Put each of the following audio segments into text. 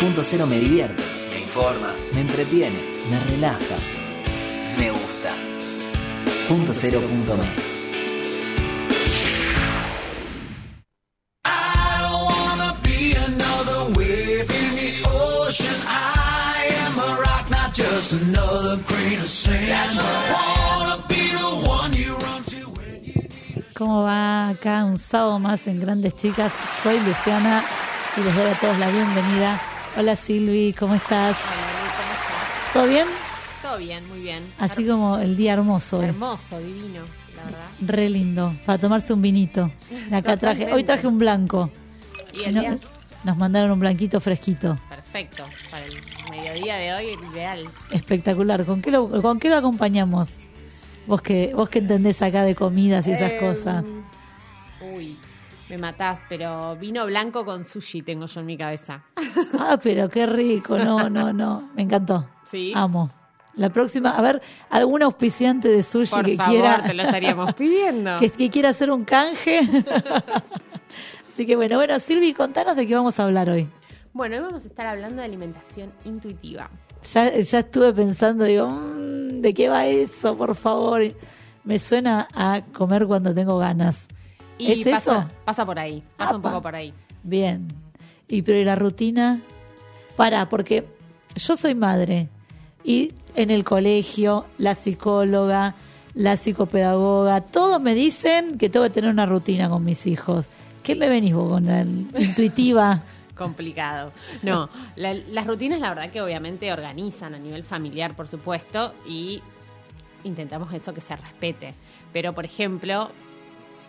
Punto cero me divierte, me informa, me entretiene, me relaja, me gusta. Punto cero punto me. ¿Cómo va acá un sábado más en Grandes Chicas? Soy Luciana y les doy a todos la bienvenida. Hola Silvi, ¿cómo estás? ¿Todo bien? Todo bien, muy bien. Así Her- como el día hermoso hermoso, divino, la verdad. Re lindo, para tomarse un vinito. Acá traje, hoy traje un blanco. Y el No, día nos mandaron un blanquito fresquito. perfecto para el mediodía de hoy, ideal. Espectacular. ¿Con qué lo, con qué lo acompañamos? Vos que, vos que entendés acá de comidas y esas Em, cosas. Uy, me matás, pero vino blanco con sushi tengo yo en mi cabeza. Ah, pero qué rico. No, no, no. Me encantó. Sí. Amo. La próxima, a ver, algún auspiciante de sushi Por que favor, quiera te lo estaríamos pidiendo. que, que quiera hacer un canje. Así que bueno, bueno, Silvi, contanos de qué vamos a hablar hoy. Bueno, hoy vamos a estar hablando de alimentación intuitiva. Ya, ya estuve pensando, digo, "Mm, ¿de qué va eso, por favor? Me suena a comer cuando tengo ganas. Y ¿Es pasa, eso? pasa por ahí, pasa un poco por ahí. Bien. Y pero ¿y la rutina? Para, porque yo soy madre y en el colegio, la psicóloga, la psicopedagoga, todos me dicen que tengo que tener una rutina con mis hijos. ¿Qué me venís vos con la intuitiva? complicado. No, la- las rutinas la verdad que obviamente organizan a nivel familiar, por supuesto, y intentamos eso que se respete. Pero, por ejemplo,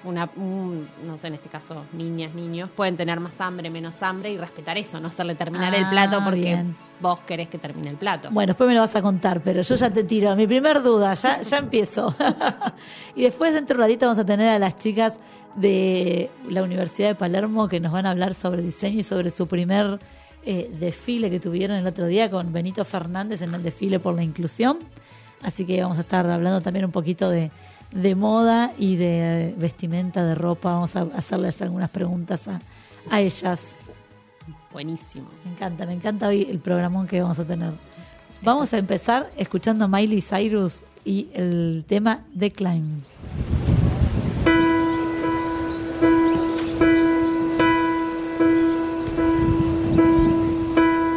una, un- no sé, en este caso, niñas, niños, pueden tener más hambre, menos hambre y respetar eso, no hacerle terminar el Ah, plato porque bien. vos querés que termine el plato. Bueno, después me lo vas a contar, pero yo ya te tiro. Mi primer duda, ya, ya empiezo. y después dentro de un ratito vamos a tener a las chicas de la Universidad de Palermo que nos van a hablar sobre diseño y sobre su primer eh, desfile que tuvieron el otro día con Benito Fernández en el desfile por la inclusión. Así que vamos a estar hablando también un poquito de, de moda y de vestimenta, de ropa. Vamos a hacerles algunas preguntas a, a ellas. Buenísimo. Me encanta, me encanta hoy el programón que vamos a tener. Vamos a empezar escuchando a Miley Cyrus y el tema The Climb.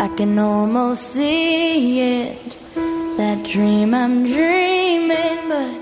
I can almost see it, that dream I'm dreaming, but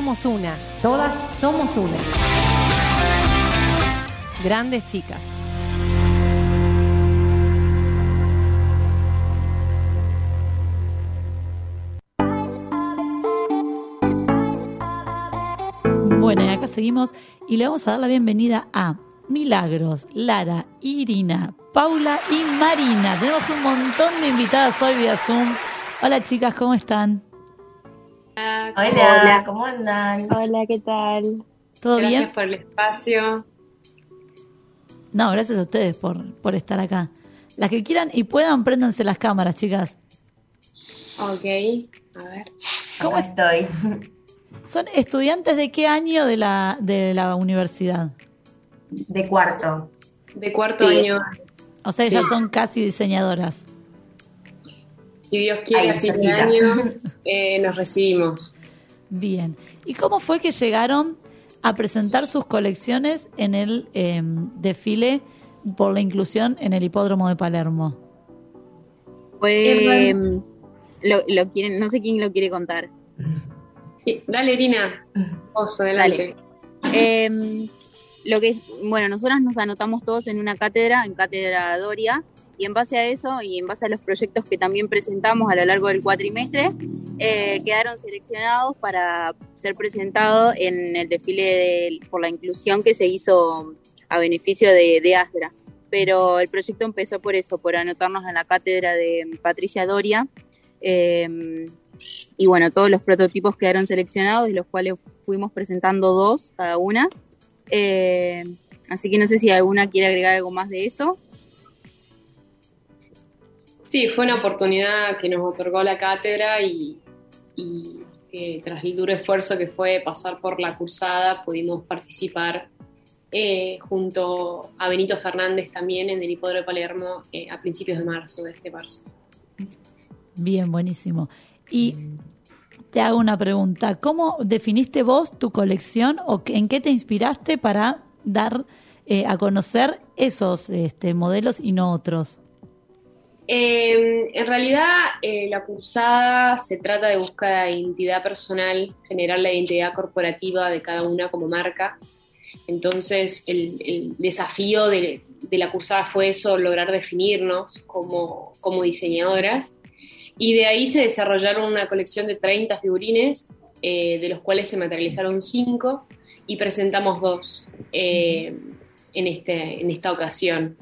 Somos una, todas somos una. Grandes chicas. Bueno, y acá seguimos y le vamos a dar la bienvenida a Milagros, Lara, Irina, Paula y Marina. Tenemos un montón de invitadas hoy vía Zoom. Hola chicas, ¿cómo están? Hola, ¿cómo andan? Hola, ¿qué tal? ¿Todo Gracias bien? por el espacio. No, gracias a ustedes por, por estar acá. Las que quieran y puedan, préndanse las cámaras, chicas. Ok, a ver. ¿Cómo Acá estoy? ¿Son estudiantes de qué año de la, de la universidad? De cuarto. De cuarto Sí. año, O sea, Sí. ya son casi diseñadoras. Si Dios quiere, Ahí, a fin de año eh, nos recibimos. Bien. ¿Y cómo fue que llegaron a presentar sus colecciones en el eh, desfile por la inclusión en el hipódromo de Palermo? Mm, lo, lo quieren, no sé quién lo quiere contar. Sí, Dale, Irina. Vos, adelante. Em, lo que bueno, nosotras nos anotamos todos en una cátedra, en cátedra Doria, y en base a eso y en base a los proyectos que también presentamos a lo largo del cuatrimestre, eh, quedaron seleccionados para ser presentados en el desfile de- por la inclusión que se hizo a beneficio de, de ASDRA. Pero el proyecto empezó por eso, por anotarnos en la cátedra de Patricia Doria. em, y bueno, todos los prototipos quedaron seleccionados, de los cuales fuimos presentando dos cada una. Eh, así que no sé si alguna quiere agregar algo más de eso. Sí, fue una oportunidad que nos otorgó la cátedra y, tras el duro esfuerzo que fue pasar por la cursada, pudimos participar eh, junto a Benito Fernández también en el hipódromo de Palermo eh, a principios de marzo, de este marzo. Bien, buenísimo. Y te hago una pregunta. ¿Cómo definiste vos tu colección o en qué te inspiraste para dar eh, a conocer esos este, modelos y no otros? Eh, en realidad, eh, la cursada se trata de buscar la identidad personal, generar la identidad corporativa de cada una como marca. Entonces, el, el desafío de, de la cursada fue eso, lograr definirnos como, como diseñadoras. Y de ahí se desarrollaron una colección de 30 figurines, eh, de los cuales se materializaron 5 y presentamos dos eh, en, este, en esta ocasión.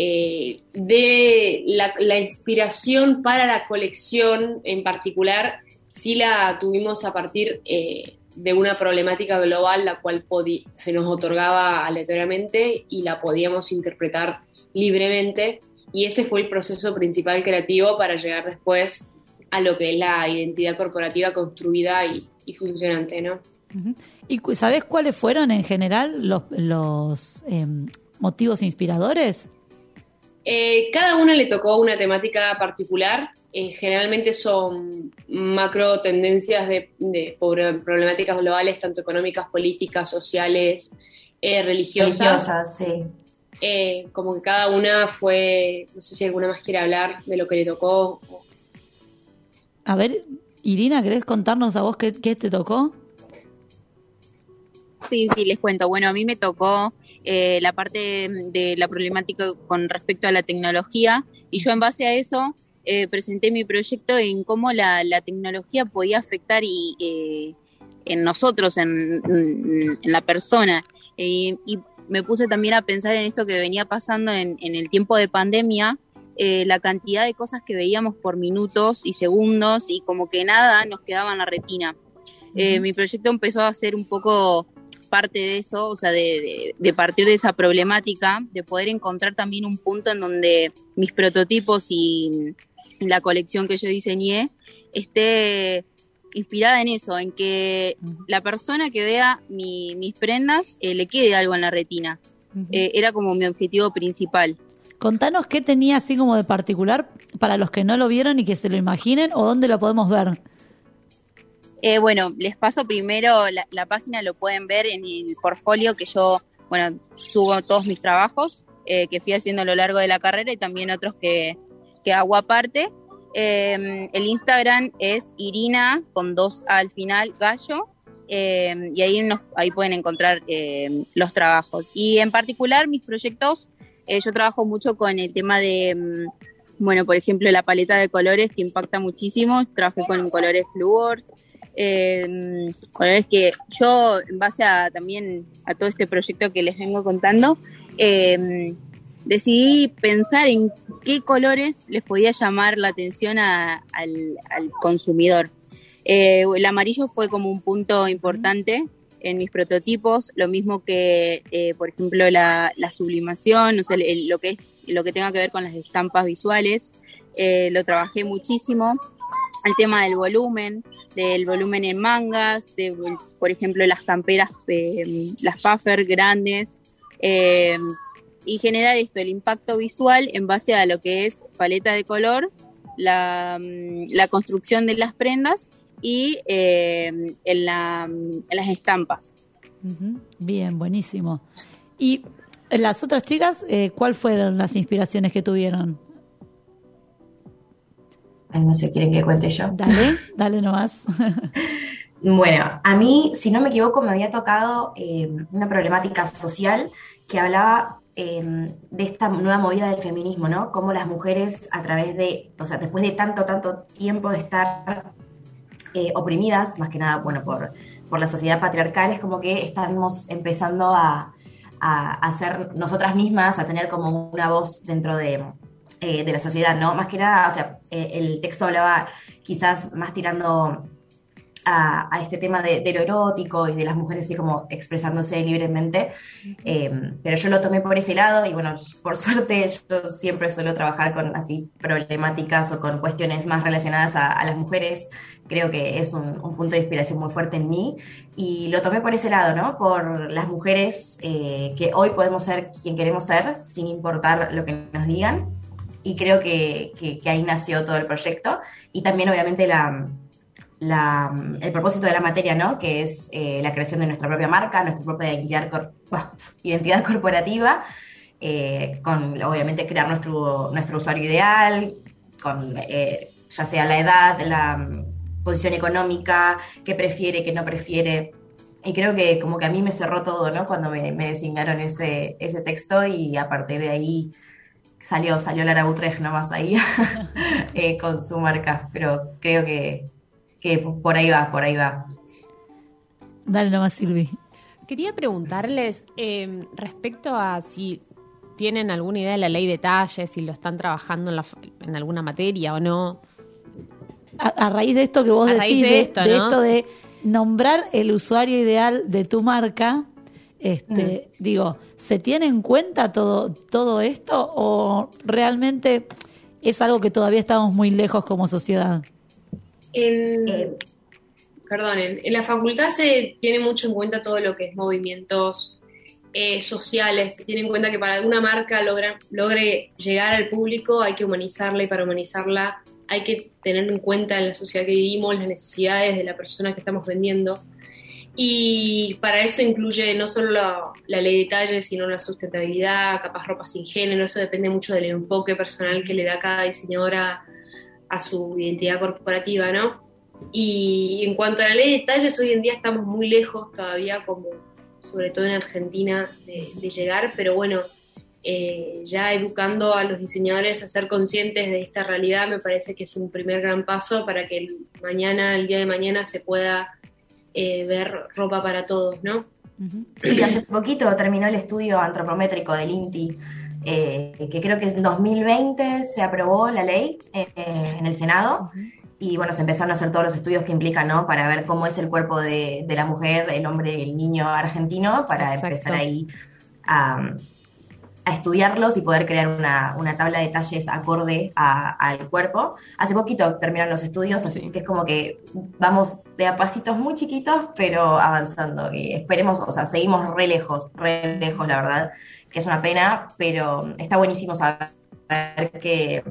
Eh, de la, inspiración para la colección en particular, sí la tuvimos a partir eh, de una problemática global, la cual se nos otorgaba aleatoriamente y la podíamos interpretar libremente. Y ese fue el proceso principal creativo para llegar después a lo que es la identidad corporativa construida y, funcionante, ¿no? ¿Y sabés cuáles fueron en general los, los em, motivos inspiradores? Eh, cada una le tocó una temática particular. Eh, generalmente son macro tendencias de, problemáticas globales, tanto económicas, políticas, sociales, eh, religiosas. Religiosas, sí. Eh, como que cada una fue, no sé si alguna más quiere hablar de lo que le tocó. A ver, Irina, ¿querés contarnos a vos qué, qué te tocó? Sí, sí, les cuento. Bueno, a mí me tocó eh, la parte de la problemática con respecto a la tecnología y yo en base a eso eh, presenté mi proyecto en cómo la, la tecnología podía afectar y eh, en nosotros, en, en- en la persona. Y, y me puse también a pensar en esto que venía pasando en, en el tiempo de pandemia, la cantidad de cosas que veíamos por minutos y segundos y como que nada nos quedaba en la retina. Mi proyecto empezó a ser un poco parte de eso, o sea, de, de- de partir de esa problemática, de poder encontrar también un punto en donde mis prototipos y la colección que yo diseñé esté inspirada en eso, en que la persona que vea mi- mis prendas eh, le quede algo en la retina. Eh, era como mi objetivo principal. Contanos qué tenía así como de particular para los que no lo vieron y que se lo imaginen o dónde lo podemos ver. Eh, bueno, les paso primero la, página, lo pueden ver en el portfolio que yo, bueno, subo todos mis trabajos eh, que fui haciendo a lo largo de la carrera y también otros que, que hago aparte. Eh, el Instagram es Irina con dos al final, Gallo, eh, y ahí, nos, ahí pueden encontrar eh, los trabajos. Y en particular mis proyectos, eh, yo trabajo mucho con el tema de, bueno, por ejemplo, la paleta de colores que impacta muchísimo. Trabajé con colores fluors, eh, colores que yo, en base a también a todo este proyecto que les vengo contando, eh, decidí pensar en qué colores les podía llamar la atención a- al, al consumidor. Eh, el amarillo fue como un punto importante en mis prototipos, lo mismo que, eh, por ejemplo, la, la sublimación, o sea, el- lo, que es, lo que tenga que ver con las estampas visuales, eh, lo trabajé muchísimo. El tema del volumen, del volumen en mangas, de, por ejemplo, las camperas, eh, las puffer grandes, eh, y generar esto, el impacto visual en base a lo que es paleta de color, la, mm, la construcción de las prendas y eh, en, la, en las estampas. Bien, buenísimo. ¿Y las otras chicas, eh, cuál fueron las inspiraciones que tuvieron? Ay, no sé, ¿quieren que cuente yo? Dale, dale nomás. Bueno, a mí, si no me equivoco, me había tocado eh, una problemática social que hablaba eh, de esta nueva movida del feminismo, ¿no? Cómo las mujeres a través de, o sea, después de tanto, tanto tiempo de estar eh, oprimidas, más que nada, bueno, por, por la sociedad patriarcal, es como que estamos empezando a, a, a ser nosotras mismas, a tener como una voz dentro de, eh, de la sociedad, ¿no? Más que nada, o sea, eh, el texto hablaba quizás más tirando a, a este tema de, de lo erótico y de las mujeres así como expresándose libremente, eh, pero yo lo tomé por ese lado y bueno, por suerte yo siempre suelo trabajar con así problemáticas o con cuestiones más relacionadas a, a las mujeres, creo que es un, un punto de inspiración muy fuerte en mí y lo tomé por ese lado, ¿no? Por las mujeres eh, que hoy podemos ser quien queremos ser sin importar lo que nos digan y creo que, que, que ahí nació todo el proyecto y también obviamente la la, el propósito de la materia, ¿no? Que es eh, la creación de nuestra propia marca, nuestra propia identidad, cor identidad corporativa, eh, con obviamente crear nuestro, nuestro usuario ideal, con eh, ya sea la edad, la mm, posición económica, qué prefiere, qué no prefiere. Y creo que como que a mí me cerró todo, ¿no? Cuando me, me designaron ese, ese texto y a partir de ahí salió, salió Lara Utrecht nomás ahí eh, con su marca. Pero creo que, que por ahí va, por ahí va. Dale nomás, Silvi. Quería preguntarles eh, respecto a si tienen alguna idea de la ley de talles, si lo están trabajando en, la, en alguna materia o no. A, a, raíz de esto que vos A decís, raíz de de, esto, de ¿no? esto de nombrar el usuario ideal de tu marca, este, digo, ¿se tiene en cuenta todo, todo esto o realmente es algo que todavía estamos muy lejos como sociedad? En, Eh, perdonen, en la facultad se tiene mucho en cuenta todo lo que es movimientos eh, sociales, se tiene en cuenta que para alguna marca logra- logre llegar al público hay que humanizarla y para humanizarla hay que tener en cuenta en la sociedad que vivimos las necesidades de la persona que estamos vendiendo. Y para eso incluye no solo la, ley de talles, sino la sustentabilidad, capaz ropa sin género, eso depende mucho del enfoque personal que le da cada diseñadora a su identidad corporativa, ¿no? Y en cuanto a la ley de talles, hoy en día estamos muy lejos todavía, como sobre todo en Argentina, de, llegar, pero bueno, eh, ya educando a los diseñadores a ser conscientes de esta realidad me parece que es un primer gran paso para que mañana, el día de mañana, se pueda eh, ver ropa para todos, ¿no? Sí, hace poquito terminó el estudio antropométrico del INTI, eh, que creo que en 2020 se aprobó la ley eh, en el Senado. Y bueno, se empezaron a hacer todos los estudios que implican, ¿no? Para ver cómo es el cuerpo de, de la mujer, el hombre, el niño argentino, para Exacto. empezar ahí a, a estudiarlos y poder crear una, una tabla de talles acorde a- al cuerpo. Hace poquito terminaron los estudios, así que es como que vamos de a pasitos muy chiquitos, pero avanzando. Y esperemos, o sea, seguimos re lejos, re lejos, la verdad, que es una pena, pero está buenísimo saber que,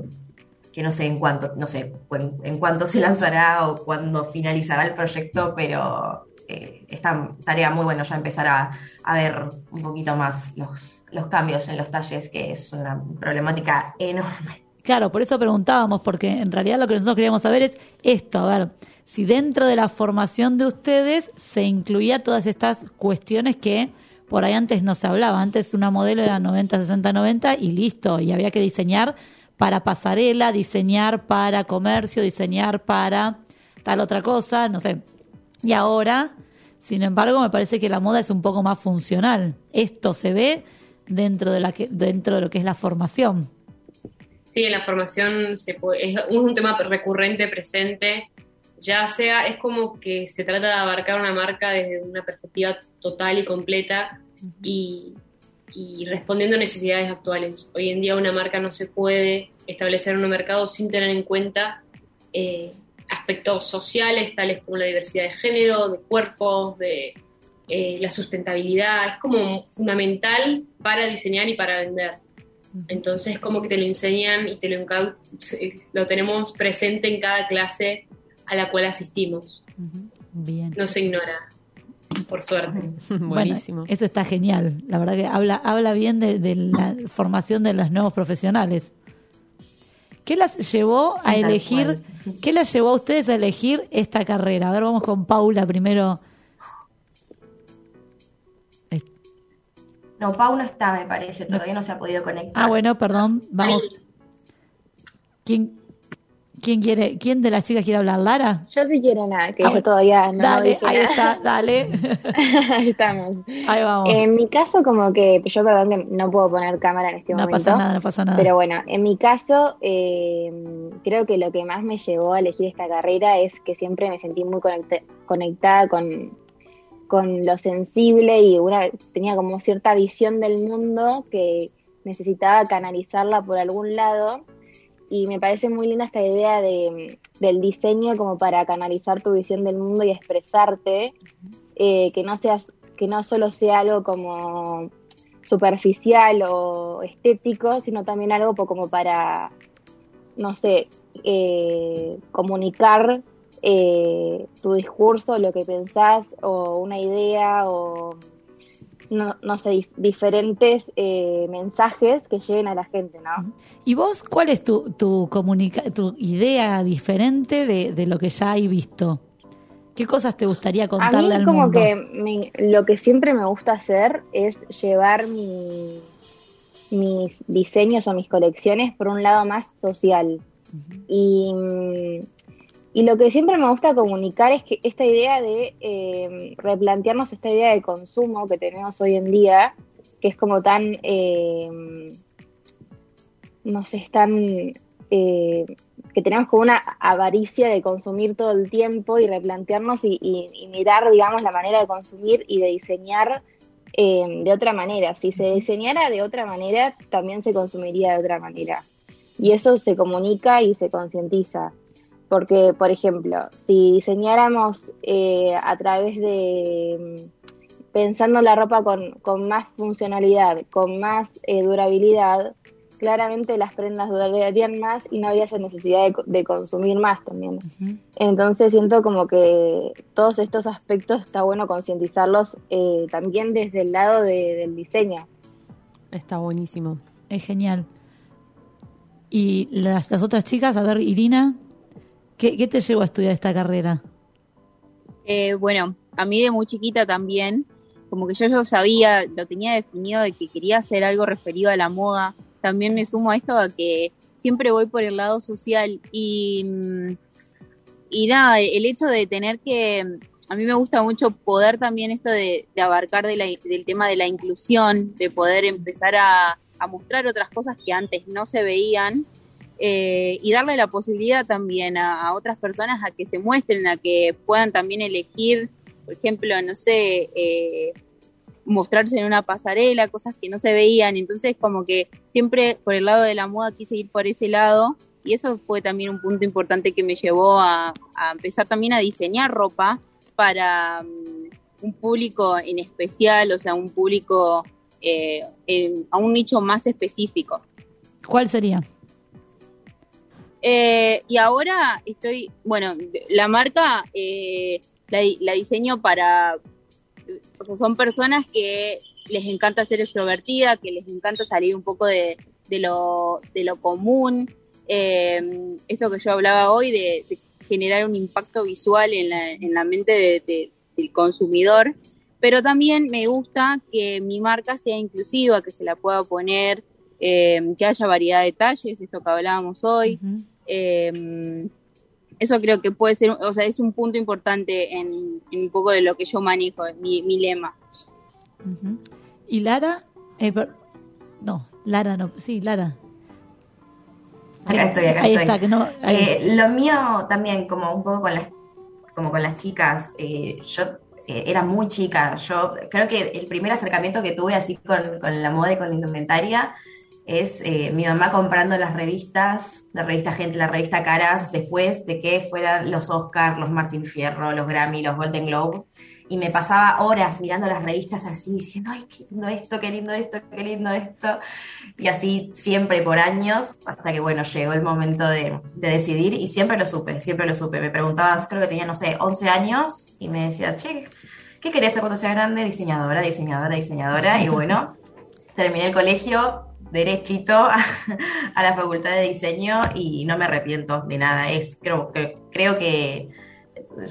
que no sé en cuánto, no sé en, en cuánto se lanzará o cuándo finalizará el proyecto, pero eh, está tarea muy bueno ya empezar a, a ver un poquito más los, los cambios en los talles, que es una problemática enorme. Claro, por eso preguntábamos, porque en realidad lo que nosotros queríamos saber es esto, a ver, si dentro de la formación de ustedes se incluía todas estas cuestiones que por ahí antes no se hablaba, antes una modelo era 90, 60, 90 y listo, y había que diseñar para pasarela, diseñar para comercio, diseñar para tal otra cosa, no sé. Y ahora, sin embargo, me parece que la moda es un poco más funcional. Esto se ve dentro de la que, dentro de lo que es la formación. Sí, en la formación se puede- es un tema recurrente, presente, ya sea, es como que se trata de abarcar una marca desde una perspectiva total y completa y, y respondiendo a necesidades actuales. Hoy en día una marca no se puede establecer en un mercado sin tener en cuenta eh, aspectos sociales, tales como la diversidad de género, de cuerpos, de eh, la sustentabilidad. Es como fundamental para diseñar y para vender. Entonces, como que te lo enseñan y te lo, lo tenemos presente en cada clase a la cual asistimos. Bien. No se ignora, por suerte. Buenísimo. Bueno, eso está genial. La verdad que habla, habla bien de, de la formación de los nuevos profesionales. ¿Qué las llevó a Sí, elegir? cual. ¿Qué las llevó a ustedes a elegir esta carrera? A ver, vamos con Paula primero. No, Pau no está, me parece, todavía no se ha podido conectar. Ah, bueno, perdón. Vamos. ¿Quién, quién quiere? ¿Quién de las chicas quiere hablar? ¿Lara? Yo sí quiero nada, que Ah, yo todavía no dale, dije ahí nada. está, dale. Ahí estamos. Ahí vamos. En mi caso, como que, yo perdón que no puedo poner cámara en este no momento. pasa nada, no pasa nada. Pero bueno, en mi caso, eh, creo que lo que más me llevó a elegir esta carrera es que siempre me sentí muy conecta- conectada con, con lo sensible y una, tenía como cierta visión del mundo que necesitaba canalizarla por algún lado. Y me parece muy linda esta idea de, del diseño como para canalizar tu visión del mundo y expresarte, eh, que no seas, que no solo sea algo como superficial o estético, sino también algo como para, no sé, eh, comunicar eh, tu discurso, lo que pensás, o una idea, o no, no sé, dif- diferentes eh, mensajes que lleguen a la gente, ¿no? ¿Y vos cuál es tu, tu, comunica tu idea diferente de, de lo que ya hay visto? ¿Qué cosas te gustaría A contarle mí al como mundo? que me- lo que siempre me gusta hacer es llevar mi- mis diseños o mis colecciones por un lado más social. y lo que siempre me gusta comunicar es que esta idea de eh, replantearnos esta idea de consumo que tenemos hoy en día, que es como tan, eh, no sé, tan... eh, que tenemos como una avaricia de consumir todo el tiempo y replantearnos y, y- y mirar, digamos, la manera de consumir y de diseñar eh, de otra manera. Si se diseñara de otra manera, también se consumiría de otra manera. Y eso se comunica y se concientiza. Porque, por ejemplo, si diseñáramos eh, a través de mm, pensando la ropa con, con más funcionalidad, con más eh, durabilidad, claramente las prendas durarían más y no habría esa necesidad de, co- de consumir más también. Entonces siento como que todos estos aspectos está bueno concientizarlos eh, también desde el lado de- del diseño. Está buenísimo. Es genial. Y las, las otras chicas, a ver, Irina, ¿qué, qué te llevó a estudiar esta carrera? Eh, bueno, a mí de muy chiquita también, como que yo ya sabía, lo tenía definido de que quería hacer algo referido a la moda. También me sumo a esto a que siempre voy por el lado social y, mm, y nada, el hecho de tener que a mí me gusta mucho poder también esto de, abarcar del tema de la inclusión, de poder empezar a, mostrar otras cosas que antes no se veían eh, y darle la posibilidad también a, otras personas a que se muestren, a que puedan también elegir, por ejemplo, no sé, eh, mostrarse en una pasarela, cosas que no se veían. Entonces, como que siempre por el lado de la moda quise ir por ese lado y eso fue también un punto importante que me llevó a, empezar también a diseñar ropa para mm, un público en especial, o sea, un público eh, a un nicho más específico. ¿Cuál sería? Eh, y ahora estoy, bueno, la marca eh, la, diseño para, o sea, son personas que les encanta ser extrovertida, que les encanta salir un poco de, de, lo, de lo común, eh, esto que yo hablaba hoy de, generar un impacto visual en la, en la mente del consumidor, pero también me gusta que mi marca sea inclusiva, que se la pueda poner, eh, que haya variedad de talles, esto que hablábamos hoy. Eh, eso creo que puede ser, o sea, es un punto importante en, un poco de lo que yo manejo, mi, mi lema. ¿Y Lara? Eh, no, Lara no, sí, Lara. Acá estoy, acá estoy. Eh, lo mío también, como un poco con las, como con las chicas, eh, yo eh, era muy chica. Yo creo que el primer acercamiento que tuve así con, la moda y con la indumentaria es mi mamá comprando las revistas, la revista Gente, la revista Caras, después de que fueran los Oscars, los Martin Fierro, los Grammy, los Golden Globe y me pasaba horas mirando las revistas así, diciendo, ay, qué lindo esto, qué lindo esto, qué lindo esto. Y así siempre por años, hasta que, bueno, llegó el momento de, decidir y siempre lo supe, siempre lo supe. Me preguntabas, creo que tenía, no sé, 11 años y me decías, che, ¿qué querés ser cuando sea grande? Diseñadora, diseñadora, diseñadora. Y bueno, terminé el colegio derechito a, la facultad de diseño y no me arrepiento de nada. Es, creo, creo que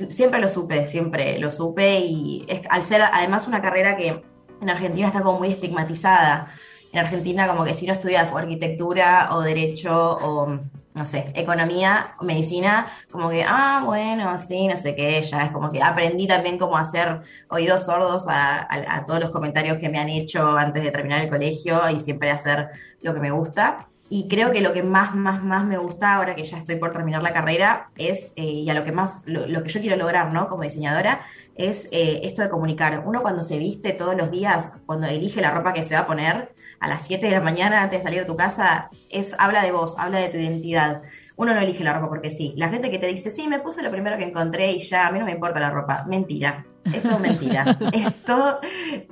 siempre lo supe, siempre lo supe y es, al ser además una carrera que en Argentina está como muy estigmatizada. En Argentina como que si no estudias o arquitectura o derecho o no sé, economía medicina, como que, ah, bueno, sí, no sé qué, ya es como que aprendí también cómo hacer oídos sordos a, a todos los comentarios que me han hecho antes de terminar el colegio y siempre hacer lo que me gusta. Y creo que lo que más, más, más me gusta ahora que ya estoy por terminar la carrera es, eh, y a lo que más, lo, que yo quiero lograr, ¿no? Como diseñadora, es eh, esto de comunicar. Uno cuando se viste todos los días, cuando elige la ropa que se va a poner a las 7 de la mañana antes de salir de tu casa, es, habla de vos, habla de tu identidad uno no elige la ropa porque sí. La gente que te dice, sí, me puse lo primero que encontré y ya, a mí no me importa la ropa. Mentira. Esto es mentira. Esto,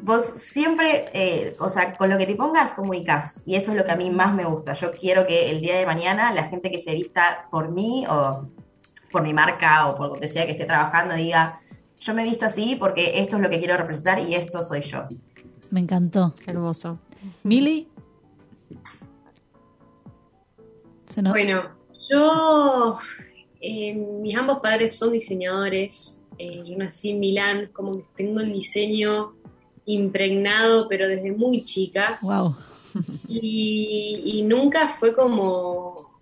vos siempre, eh, o sea, con lo que te pongas, comunicas. Y eso es lo que a mí más me gusta. Yo quiero que el día de mañana la gente que se vista por mí o por mi marca o por lo que sea que esté trabajando diga, yo me he visto así porque esto es lo que quiero representar y esto soy yo. Me encantó. Hermoso. Mili. Bueno, yo, eh, mis ambos padres son diseñadores. Eh, yo nací en Milán, como que tengo el diseño impregnado, pero desde muy chica. Wow. Y, nunca fue como.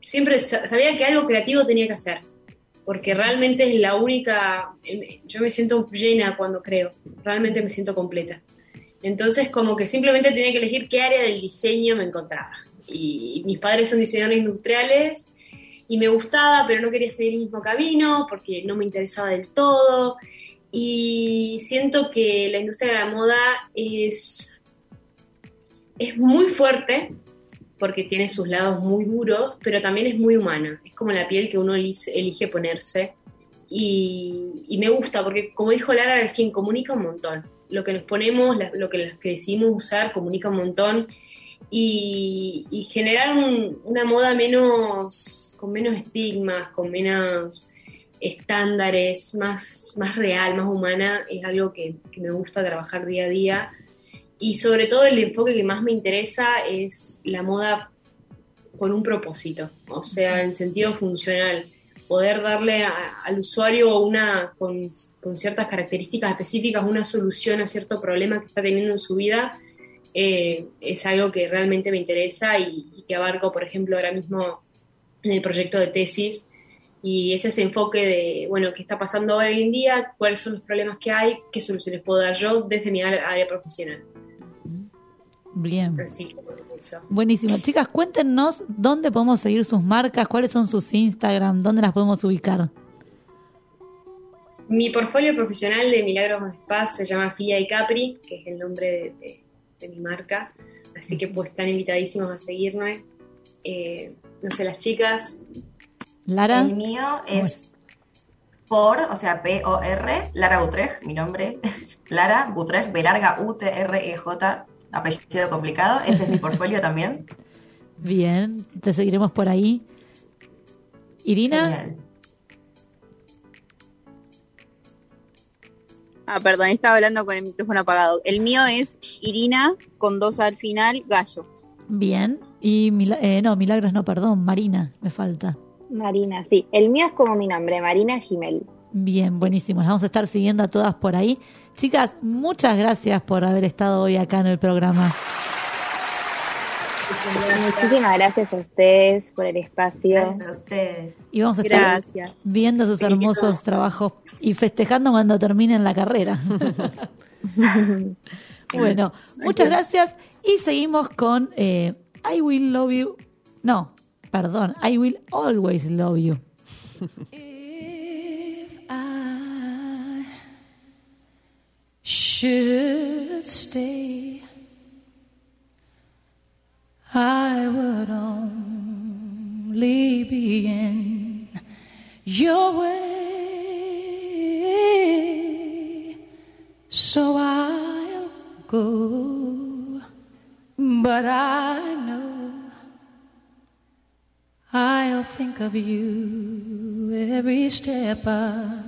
Siempre sabía que algo creativo tenía que hacer, porque realmente es la única. Yo me siento llena cuando creo, realmente me siento completa. Entonces, como que simplemente tenía que elegir qué área del diseño me encontraba y mis padres son diseñadores industriales y me gustaba, pero no quería seguir el mismo camino porque no me interesaba del todo. Y siento que la industria de la moda es, es muy fuerte porque tiene sus lados muy duros, pero también es muy humana. Es como la piel que uno elige ponerse. Y, me gusta porque, como dijo Lara recién, comunica un montón. Lo que nos ponemos, lo que decidimos usar, comunica un montón y, generar una moda menos, con menos estigmas, con menos estándares, más, más real, más humana, es algo que, me gusta trabajar día a día. Y sobre todo el enfoque que más me interesa es la moda con un propósito, o sea, en sentido funcional, poder darle al usuario una, con, ciertas características específicas, una solución a cierto problema que está teniendo en su vida eh, es algo que realmente me interesa y, que abarco, por ejemplo, ahora mismo en el proyecto de tesis. Y es ese enfoque de, bueno, qué está pasando hoy en día, cuáles son los problemas que hay, qué soluciones puedo dar yo desde mi área profesional. Bien. Así eso. Buenísimo. Chicas, cuéntenos dónde podemos seguir sus marcas, cuáles son sus Instagram, dónde las podemos ubicar. Mi portfolio profesional de Milagros Spa se llama Fia y Capri, que es el nombre de, de- de mi marca. Así que pues están invitadísimos a seguirme. Eh, no sé, las chicas. Lara. El mío es por, o sea, P-O-R, Lara Utrecht, mi nombre. Lara Utrecht, B larga U-T-R-E-J, apellido complicado. Ese es mi portfolio también. Bien, te seguiremos por ahí. Irina, Genial. Ah, perdón, estaba hablando con el micrófono apagado. El mío es Irina con dos al final, gallo. bien. Y Mila- eh, no, Milagros no, perdón, Marina, me falta. Marina, sí. El mío es como mi nombre, Marina Gimel. Bien, buenísimo. Las vamos a estar siguiendo a todas por ahí. Chicas, muchas gracias por haber estado hoy acá en el programa. Muchísimas gracias a ustedes por el espacio. Gracias a ustedes. Y vamos a estar Gracias. viendo sus hermosos trabajos y festejando cuando terminen la carrera. bueno, muchas gracias y seguimos con eh, I Will Love You. No, perdón, I Will Always Love You. If I should stay, I would only be in your way. Of you every step of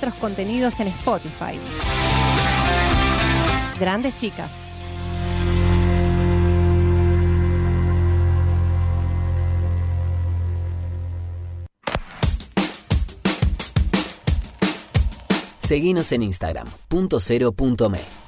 nuestros contenidos en Spotify. Grandes chicas. Seguinos en Instagram, punto cero punto me.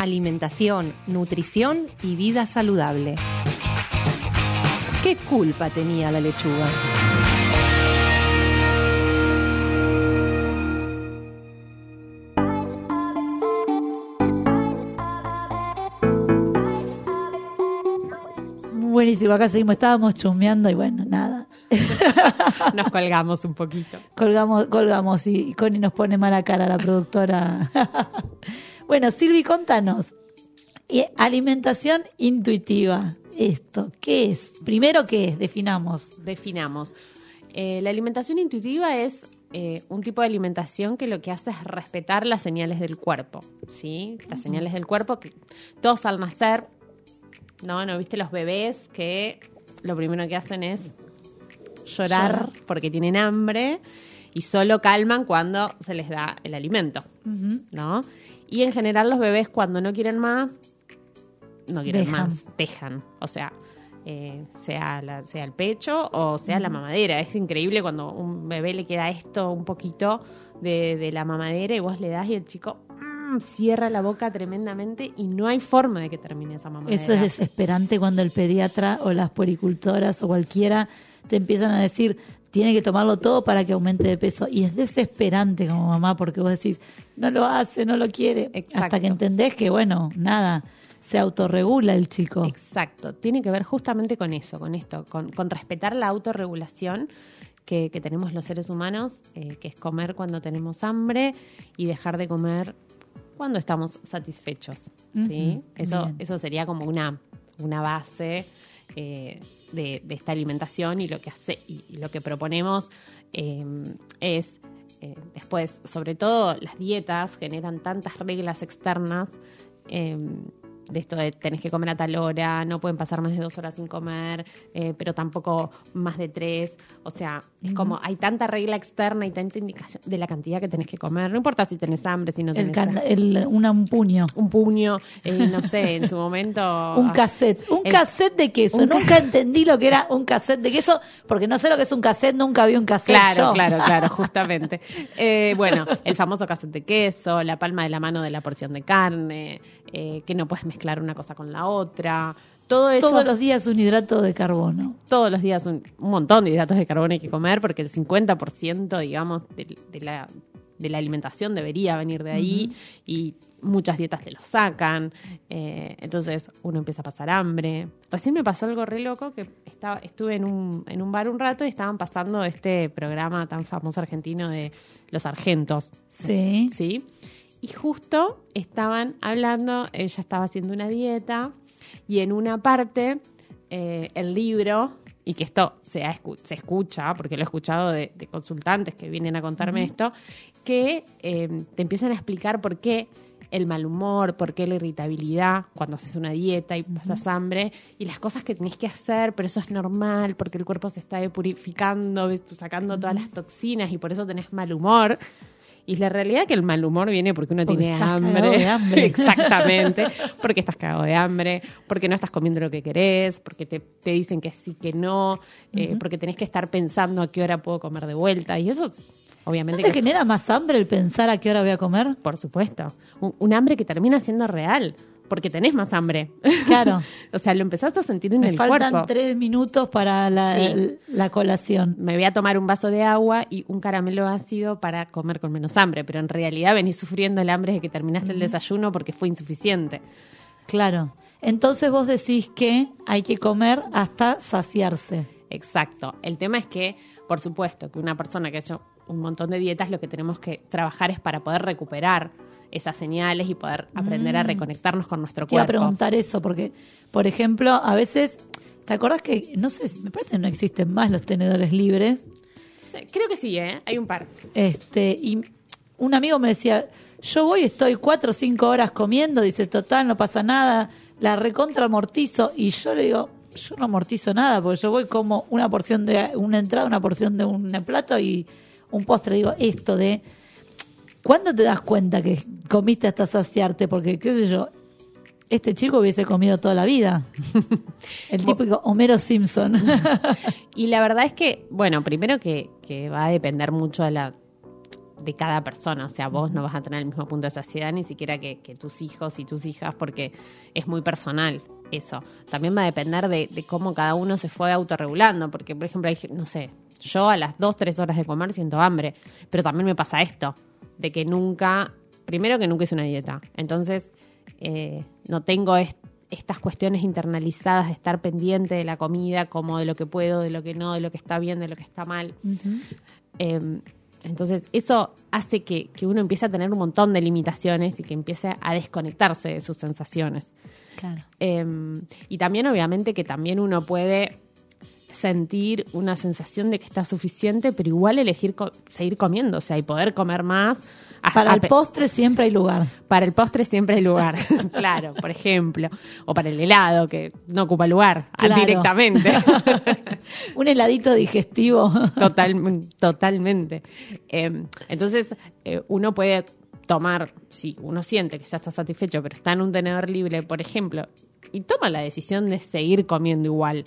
Alimentación, nutrición y vida saludable. ¿Qué culpa tenía la lechuga? Buenísimo, acá seguimos, estábamos chumbeando y bueno, nada. Nos colgamos un poquito. Colgamos, colgamos y Connie nos pone mala cara, la productora. Bueno, Silvi, contanos. Alimentación intuitiva. Esto, ¿qué es? Primero, ¿qué es? Definamos. Definamos. Eh, la alimentación intuitiva es eh, un tipo de alimentación que lo que hace es respetar las señales del cuerpo, ¿sí? Las señales del cuerpo que todos al nacer, ¿no? ¿No viste los bebés que lo primero que hacen es llorar Llorar. porque tienen hambre y solo calman cuando se les da el alimento, ¿no? Y en general los bebés cuando no quieren más, no quieren Dejan. más, dejan. O sea, eh, sea, la- sea el pecho o sea la mamadera. Es increíble cuando un bebé le queda esto un poquito de, de la mamadera y vos le das y el chico mm, cierra la boca tremendamente y no hay forma de que termine esa mamadera. Eso es desesperante cuando el pediatra o las poricultoras o cualquiera te empiezan a decir, tiene que tomarlo todo para que aumente de peso. Y es desesperante como mamá porque vos decís, no lo hace, no lo quiere. Hasta que entendés que, bueno, nada, se autorregula el chico. Exacto, tiene que ver justamente con eso, con esto, con, con respetar la autorregulación que, que tenemos los seres humanos, eh, que es comer cuando tenemos hambre y dejar de comer cuando estamos satisfechos. ¿sí? Eso, bien. eso sería como una, una base eh, de, esta alimentación y lo que hace y, lo que proponemos eh, es eh, después, sobre todo las dietas generan tantas reglas externas eh, de esto de tenés que comer a tal hora, no pueden pasar más de dos horas sin comer, eh, pero tampoco más de tres. O sea, es como hay tanta regla externa y tanta indicación de la cantidad que tenés que comer. No importa si tenés hambre, si no tenés hambre. el- una- un puño. Un puño, eh, no sé, en su momento. Un cassette. Un El- cassette de queso. un ca- Nunca entendí lo que era un cassette de queso, porque no sé lo que es un cassette, nunca vi un cassette. Claro, yo. claro, claro, justamente. Eh, bueno, el famoso cassette de queso, la palma de la mano de la porción de carne, que no puedes mezclar una cosa con la otra. Todo eso. Todos los días un hidrato de carbono. todos los días un, un montón de hidratos de carbono hay que comer porque el 50% digamos de, de la de la alimentación debería venir de ahí y muchas dietas te lo sacan eh, entonces uno empieza a pasar hambre recién me pasó algo re loco que estaba estuve en un, en un bar un rato y estaban pasando este programa tan famoso argentino de los argentos Sí. sí y justo estaban hablando ella estaba haciendo una dieta y en una parte eh, el libro, y que esto se, escu- se escucha, porque lo he escuchado de, de consultantes que vienen a contarme esto, que eh, te empiezan a explicar por qué el mal humor, por qué la irritabilidad cuando haces una dieta y pasas hambre, y las cosas que tenés que hacer, pero eso es normal, porque el cuerpo se está depurificando, ves, sacando todas las toxinas y por eso tenés mal humor. Y la realidad es que el mal humor viene porque uno Porque tiene estás hambre. cagado de hambre. Exactamente. Porque estás cagado de hambre, porque no estás comiendo lo que querés, porque te, te dicen que sí, que no, eh, porque tenés que estar pensando a qué hora puedo comer de vuelta. Y eso, es- ¿No obviamente, te que genera más hambre el pensar a qué hora voy a comer? por supuesto. Un, un hambre que termina siendo real, porque tenés más hambre. Claro. o sea, lo empezás a sentir en Me el faltan cuerpo. tres minutos para la, Sí. la colación. me voy a tomar un vaso de agua y un caramelo ácido para comer con menos hambre, pero en realidad venís sufriendo el hambre de que terminaste el desayuno porque fue insuficiente. Claro. Entonces vos decís que hay que comer hasta saciarse. Exacto. El tema es que, por supuesto, que una persona que ha hecho un montón de dietas, lo que tenemos que trabajar es para poder recuperar esas señales y poder aprender a Mm. reconectarnos con nuestro Te iba a cuerpo. preguntar eso, porque, por ejemplo, a veces, ¿te acordás que, no sé, me parece que no existen más los tenedores libres? Creo que sí, ¿eh? Hay un par. Este, y un amigo me decía, yo voy, estoy cuatro o cinco horas comiendo, dice, total, no pasa nada, la recontra amortizo, y yo le digo, yo no amortizo nada, porque yo voy como una porción de una entrada, una porción de un plato y un postre, digo, esto de, ¿cuándo te das cuenta que comiste hasta saciarte? Porque, qué sé yo, este chico hubiese comido toda la vida. El típico Homero Simpson. Y la verdad es que, bueno, primero que, que va a depender mucho de la de cada persona, o sea, vos no vas a tener el mismo punto de saciedad ni siquiera que, que tus hijos y tus hijas porque es muy personal eso. También va a depender de, de cómo cada uno se fue autorregulando, porque por ejemplo, hay, no sé, yo a las dos, tres horas de comer siento hambre, pero también me pasa esto, de que nunca, primero que nunca hice una dieta, entonces eh, no tengo est- estas cuestiones internalizadas de estar pendiente de la comida, como de lo que puedo, de lo que no, de lo que está bien, de lo que está mal. Eh, entonces, eso hace que, que uno empiece a tener un montón de limitaciones y que empiece a desconectarse de sus sensaciones. Claro. Eh, y también, obviamente, que también uno puede sentir una sensación de que está suficiente, pero igual elegir co- seguir comiendo, o sea, y poder comer más. Para el postre siempre hay lugar. para el postre siempre hay lugar, claro, por ejemplo. O para el helado, que no ocupa lugar ah, Claro. directamente. Un heladito digestivo. Total, totalmente. Eh, entonces, eh, uno puede tomar, si uno siente que ya está satisfecho, pero está en un tenedor libre, por ejemplo, y toma la decisión de seguir comiendo igual.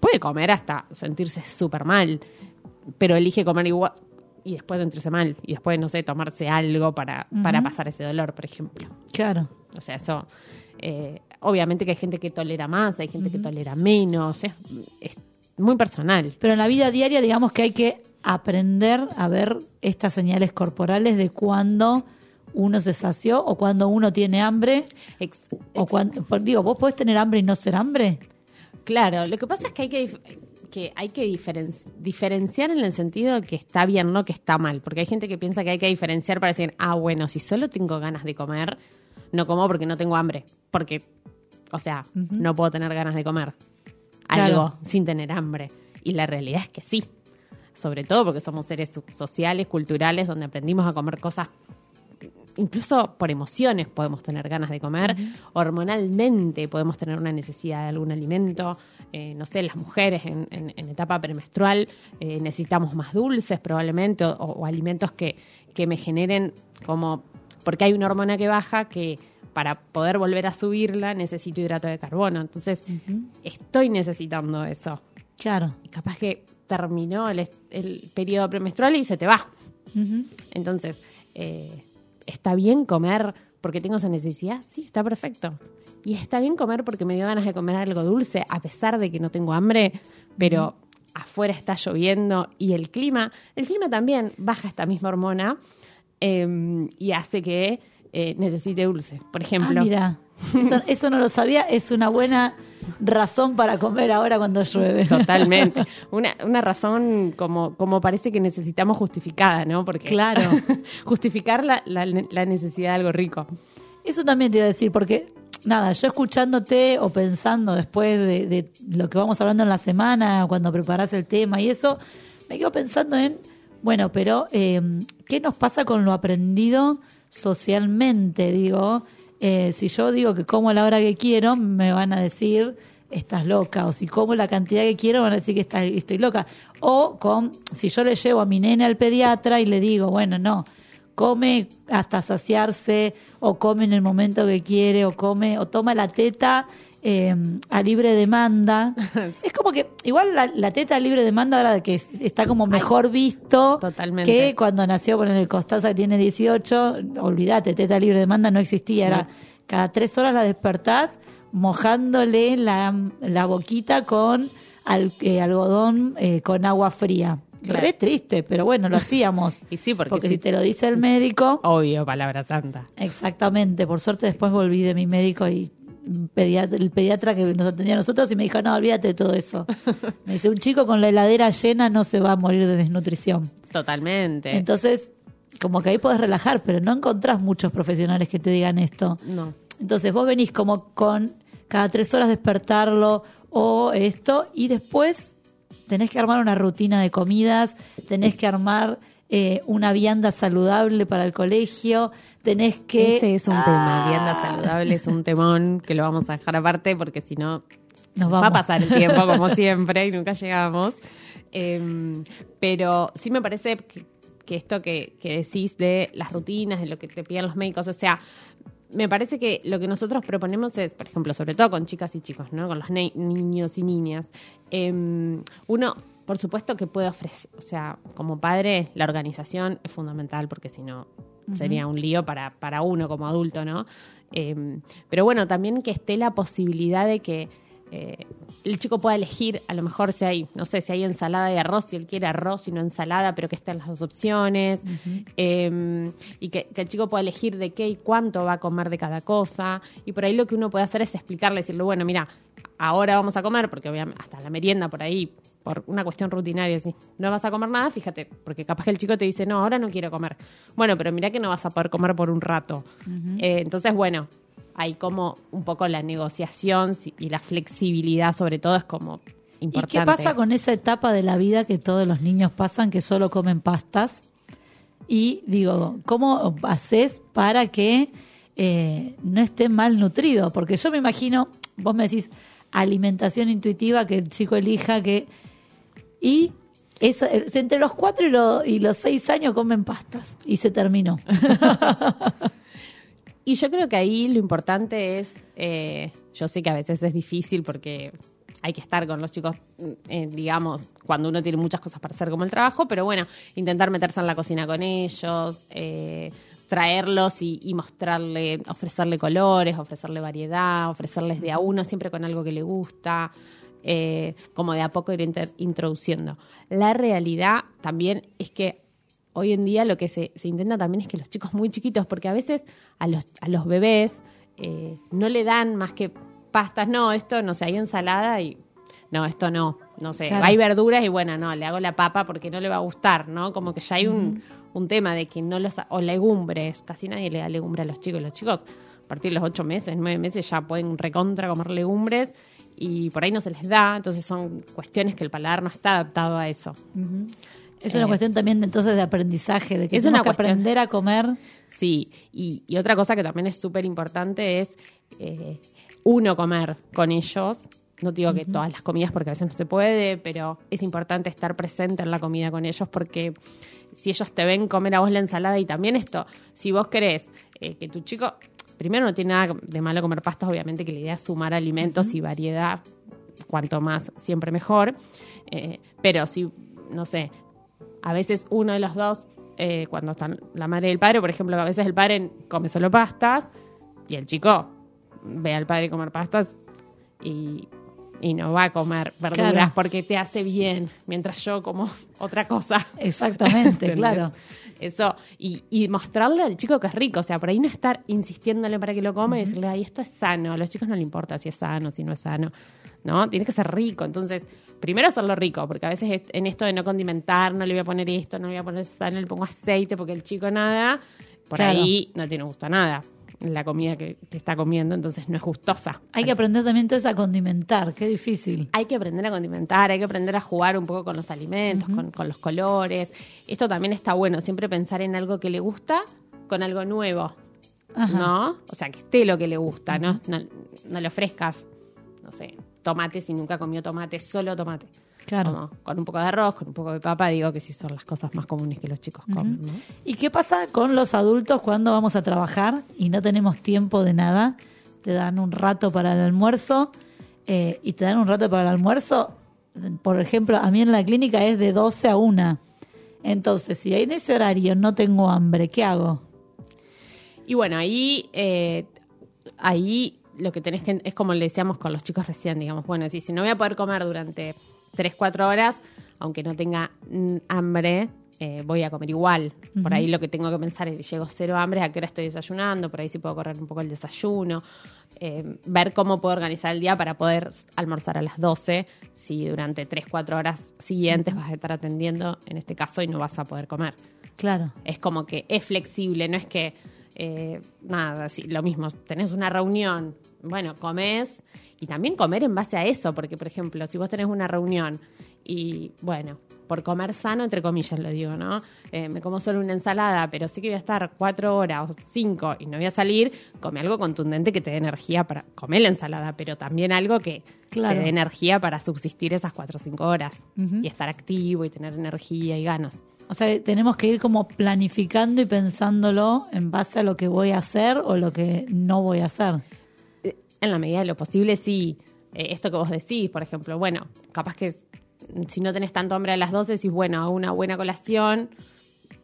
Puede comer hasta sentirse súper mal, pero elige comer igual y después sentirse mal, y después, no sé, tomarse algo para, para pasar ese dolor, por ejemplo. Claro. O sea, eso. eh, obviamente que hay gente que tolera más, hay gente que tolera menos. Es, es muy personal. Pero en la vida diaria, digamos que hay que aprender a ver estas señales corporales de cuando uno se sació o cuando uno tiene hambre. o cuando, digo, ¿vos podés tener hambre y no ser hambre? Claro, lo que pasa es que hay que, que, hay que diferen- diferenciar en el sentido que está bien, no que está mal. Porque hay gente que piensa que hay que diferenciar para decir, ah, bueno, si solo tengo ganas de comer, no como porque no tengo hambre. Porque, o sea, no puedo tener ganas de comer Claro. algo sin tener hambre. Y la realidad es que sí. Sobre todo porque somos seres so- sociales, culturales, donde aprendimos a comer cosas incluso por emociones podemos tener ganas de comer, hormonalmente podemos tener una necesidad de algún alimento. Eh, no sé, las mujeres en, en- en etapa premenstrual eh, necesitamos más dulces probablemente o, o alimentos que, que me generen como, porque hay una hormona que baja que para poder volver a subirla necesito hidrato de carbono. Entonces, estoy necesitando eso. Claro. Y capaz que terminó el, el periodo premenstrual y se te va. Entonces, eh, ¿está bien comer porque tengo esa necesidad? Sí, está perfecto. Y está bien comer porque me dio ganas de comer algo dulce, a pesar de que no tengo hambre, pero afuera está lloviendo y el clima, el clima también baja esta misma hormona eh, y hace que eh, necesite dulce. Por ejemplo, Ah, mira, eso, eso no lo sabía, es una buena razón para comer ahora cuando llueve. Totalmente. Una, una razón como, como parece que necesitamos justificada, ¿no? Porque Claro. justificar la, la- la necesidad de algo rico. Eso también te iba a decir, porque nada, yo escuchándote o pensando después de, de lo que vamos hablando en la semana, cuando preparas el tema y eso, me quedo pensando en, bueno, pero eh, ¿qué nos pasa con lo aprendido socialmente? Digo, eh, si yo digo que como a la hora que quiero, me van a decir estás loca, o si como la cantidad que quiero, van a decir que está- estoy loca. O con, si yo le llevo a mi nene al pediatra y le digo, bueno, no, come hasta saciarse o come en el momento que quiere o come o toma la teta eh, a libre demanda. es como que igual la, la teta a libre demanda ahora que es- está como mejor visto Totalmente. que cuando nació con el Costaza que tiene 18, olvídate, teta libre demanda no existía, era No. cada tres horas la despertás mojándole la, la boquita con al- eh, algodón eh, con agua fría. Claro. Re triste, pero bueno, lo hacíamos. Y sí, porque, si te lo dice el médico. Obvio, palabra santa. Exactamente. Por suerte después volví de mi médico y pediatra- el pediatra que nos atendía a nosotros y me dijo, no, olvídate de todo eso. Me dice, un chico con la heladera llena no se va a morir de desnutrición. Totalmente. Entonces, como que ahí podés relajar, pero no encontrás muchos profesionales que te digan esto. no. Entonces vos venís como con cada tres horas despertarlo o esto y después tenés que armar una rutina de comidas, tenés que armar eh, una vianda saludable para el colegio, tenés que... Ese es un tema. Vianda saludable es un temón que lo vamos a dejar aparte porque si no Nos va a pasar el tiempo como siempre y nunca llegamos. Eh, pero sí me parece que, que esto que, que decís de las rutinas, de lo que te piden los médicos, o sea, me parece que lo que nosotros proponemos es, por ejemplo, sobre todo con chicas y chicos, ¿no? Con los niños y niñas. eh, uno, por supuesto que puede ofrecer, o sea, como padre, la organización es fundamental porque si no sería un lío para, para uno como adulto, ¿no? Eh, pero bueno, también que esté la posibilidad de que eh, el chico pueda elegir, a lo mejor si hay, no sé, si hay ensalada y arroz, si él quiere arroz y no ensalada, pero que estén las dos opciones, eh, y que, que el chico pueda elegir de qué y cuánto va a comer de cada cosa, y por ahí lo que uno puede hacer es explicarle, decirle, bueno, mira, ahora vamos a comer, porque obviamente hasta la merienda por ahí, por una cuestión rutinaria, si no vas a comer nada, fíjate, porque capaz que el chico te dice, no, ahora no quiero comer. Bueno, pero mira que no vas a poder comer por un rato. Eh, entonces, bueno, hay como un poco la negociación y la flexibilidad sobre todo es como ¿Y importante. qué pasa con esa etapa de la vida que todos los niños pasan que solo comen pastas? Y digo, ¿cómo haces para que eh, no esté mal nutrido? Porque yo me imagino, vos me decís alimentación intuitiva, que el chico elija que... Y es, entre los cuatro y, lo- y los seis años comen pastas. Y se terminó. Y yo creo que ahí lo importante es, eh, yo sé que a veces es difícil porque hay que estar con los chicos, eh, digamos, cuando uno tiene muchas cosas para hacer como el trabajo, pero bueno, intentar meterse en la cocina con ellos, eh, traerlos y, y mostrarle, ofrecerle colores, ofrecerle variedad, ofrecerles de a uno siempre con algo que le gusta, eh, como de a poco ir introduciendo. La realidad también es que hoy en día lo que se, se intenta también es que los chicos muy chiquitos, porque a veces a los, a los bebés eh, no le dan más que pastas, no, esto no sé, hay ensalada y no, esto no, no sé, Claro. hay verduras y bueno, no, le hago la papa porque no le va a gustar, ¿no? Como que ya hay un, un tema de que no los, o legumbres, casi nadie le da legumbre a los chicos, los chicos a partir de los ocho meses, nueve meses ya pueden recontra comer legumbres y por ahí no se les da, entonces son cuestiones que el paladar no está adaptado a eso. Es una Eh, cuestión también de, entonces de aprendizaje, de que Es tenemos una que cuestión- aprender a comer. Sí, y, y otra cosa que también es súper importante es eh, uno comer con ellos. No digo que todas las comidas porque a veces no se puede, pero es importante estar presente en la comida con ellos porque si ellos te ven comer a vos la ensalada y también esto, si vos querés eh, que tu chico, primero no tiene nada de malo comer pastas, obviamente que la idea es sumar alimentos y variedad, cuanto más siempre mejor, Eh, pero si, no sé, a veces uno de los dos, eh, cuando están la madre y el padre, por ejemplo, a veces el padre come solo pastas y el chico ve al padre comer pastas y, y no va a comer verduras Claro. porque te hace bien, mientras yo como otra cosa. Exactamente, claro. Eso, y, y mostrarle al chico que es rico, o sea, por ahí no estar insistiéndole para que lo coma y decirle, ay, esto es sano, a los chicos no le importa si es sano, si no es sano, ¿no? Tiene que ser rico, entonces, primero hacerlo rico, porque a veces es- en esto de no condimentar, no le voy a poner esto, no le voy a poner sal, no le pongo aceite, porque el chico nada, por Claro. ahí no tiene gusto a nada la comida que, que está comiendo, entonces no es gustosa. Hay que aprender también entonces a condimentar, qué difícil. Hay que aprender a condimentar, hay que aprender a jugar un poco con los alimentos, con, con los colores. Esto también está bueno, siempre pensar en algo que le gusta con algo nuevo, Ajá. ¿no? O sea, que esté lo que le gusta, ¿no? ¿no? No le ofrezcas, no sé, tomate si nunca comió tomate, solo tomate. Claro. Como con un poco de arroz, con un poco de papa, digo que sí son las cosas más comunes que los chicos comen, ¿no? ¿Y qué pasa con los adultos cuando vamos a trabajar y no tenemos tiempo de nada? Te dan un rato para el almuerzo eh, y te dan un rato para el almuerzo. Por ejemplo, a mí en la clínica es de 12 a 1. Entonces, si en ese horario no tengo hambre, ¿qué hago? Y bueno, ahí, eh, ahí lo que tenés que, es como le decíamos con los chicos recién, digamos, bueno, si, si no voy a poder comer durante 3, 4 horas, aunque no tenga hambre, eh, voy a comer igual. Por ahí lo que tengo que pensar es si llego cero hambre, a qué hora estoy desayunando, por ahí sí puedo correr un poco el desayuno, eh, ver cómo puedo organizar el día para poder almorzar a las 12, si durante 3, 4 horas siguientes vas a estar atendiendo, en este caso, y no vas a poder comer. Claro. Es como que es flexible, no es que, eh, nada, sí, lo mismo, tenés una reunión, bueno, comés y también comer en base a eso, porque por ejemplo, si vos tenés una reunión y, bueno, por comer sano, entre comillas lo digo, ¿no? Eh, me como solo una ensalada, pero sí que voy a estar cuatro horas o cinco y no voy a salir, come algo contundente que te dé energía para comer la ensalada, pero también algo que Claro. te dé energía para subsistir esas cuatro o cinco horas y estar activo y tener energía y ganas. O sea, tenemos que ir como planificando y pensándolo en base a lo que voy a hacer o lo que no voy a hacer. En la medida de lo posible, sí. Eh, esto que vos decís, por ejemplo, bueno, capaz que si no tenés tanto hambre a las 12, decís, bueno, hago una buena colación.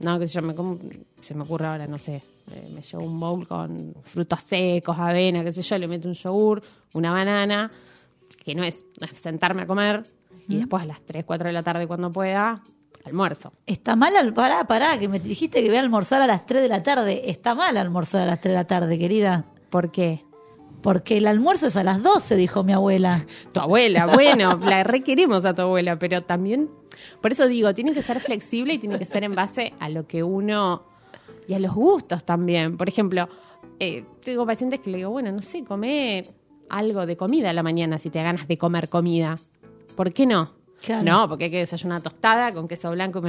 No, que sé yo, me como- se me ocurre ahora, no sé, eh, me llevo un bowl con frutos secos, avena, qué sé yo, le meto un yogur, una banana, que no es, no es sentarme a comer, y después a las 3, 4 de la tarde cuando pueda, almuerzo. Está mal, al- pará, pará, que me dijiste que voy a almorzar a las 3 de la tarde. Está mal almorzar a las 3 de la tarde, querida. ¿Por qué? Porque el almuerzo es a las 12, dijo mi abuela. Tu abuela, bueno, la requerimos a tu abuela, pero también, por eso digo, tiene que ser flexible y tiene que ser en base a lo que uno y a los gustos también. Por ejemplo, eh, tengo pacientes que le digo, bueno, no sé, come algo de comida a la mañana si te da ganas de comer comida. ¿Por qué no? Claro. No, porque hay que desayunar tostada con queso blanco